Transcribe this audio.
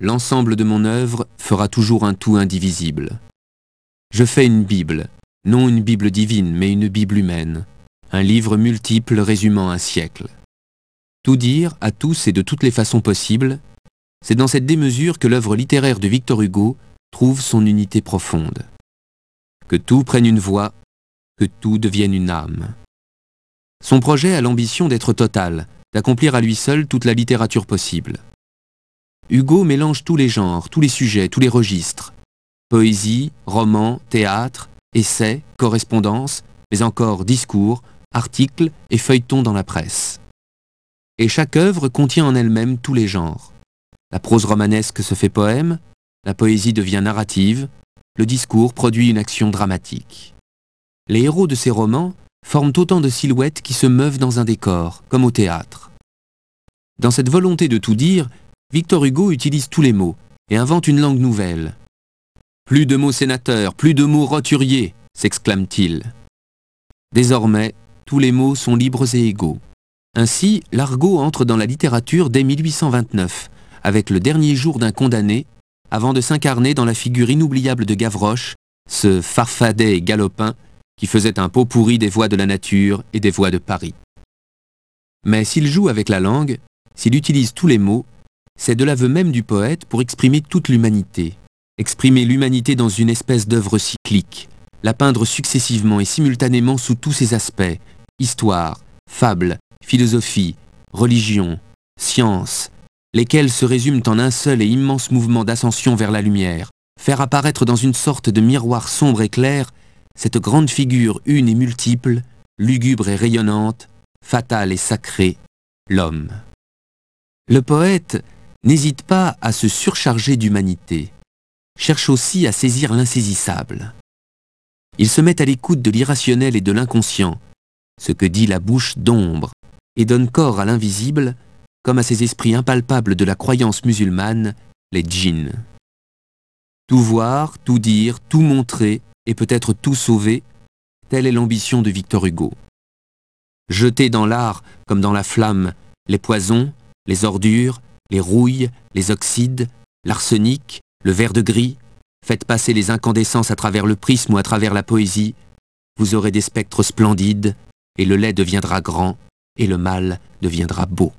l'ensemble de mon œuvre fera toujours un tout indivisible. Je fais une Bible, non une Bible divine, mais une Bible humaine, un livre multiple résumant un siècle. Tout dire, à tous et de toutes les façons possibles, c'est dans cette démesure que l'œuvre littéraire de Victor Hugo trouve son unité profonde. Que tout prenne une voix, que tout devienne une âme. Son projet a l'ambition d'être total, d'accomplir à lui seul toute la littérature possible. Hugo mélange tous les genres, tous les sujets, tous les registres. Poésie, roman, théâtre, essais, correspondance, mais encore discours, articles et feuilletons dans la presse. Et chaque œuvre contient en elle-même tous les genres. La prose romanesque se fait poème, la poésie devient narrative, le discours produit une action dramatique. Les héros de ces romans forment autant de silhouettes qui se meuvent dans un décor, comme au théâtre. Dans cette volonté de tout dire, Victor Hugo utilise tous les mots et invente une langue nouvelle. Plus de mots sénateurs, plus de mots roturiers, s'exclame-t-il. Désormais, tous les mots sont libres et égaux. Ainsi, l'argot entre dans la littérature dès 1829, avec le dernier jour d'un condamné, avant de s'incarner dans la figure inoubliable de Gavroche, ce farfadet et galopin qui faisait un pot pourri des voix de la nature et des voix de Paris. Mais s'il joue avec la langue, s'il utilise tous les mots, c'est de l'aveu même du poète pour exprimer toute l'humanité, exprimer l'humanité dans une espèce d'œuvre cyclique, la peindre successivement et simultanément sous tous ses aspects, histoire, fable, philosophie, religion, science, lesquels se résument en un seul et immense mouvement d'ascension vers la lumière, faire apparaître dans une sorte de miroir sombre et clair cette grande figure une et multiple, lugubre et rayonnante, fatale et sacrée, l'homme. Le poète n'hésite pas à se surcharger d'humanité, cherche aussi à saisir l'insaisissable. Il se met à l'écoute de l'irrationnel et de l'inconscient, ce que dit la bouche d'ombre, et donne corps à l'invisible, comme à ces esprits impalpables de la croyance musulmane, les djinns. Tout voir, tout dire, tout montrer, et peut-être tout sauver, telle est l'ambition de Victor Hugo. Jeter dans l'art, comme dans la flamme, les poisons, les ordures, les rouilles, les oxydes, l'arsenic, le verre de gris, faites passer les incandescences à travers le prisme ou à travers la poésie, vous aurez des spectres splendides, et le lait deviendra grand, et le mal deviendra beau.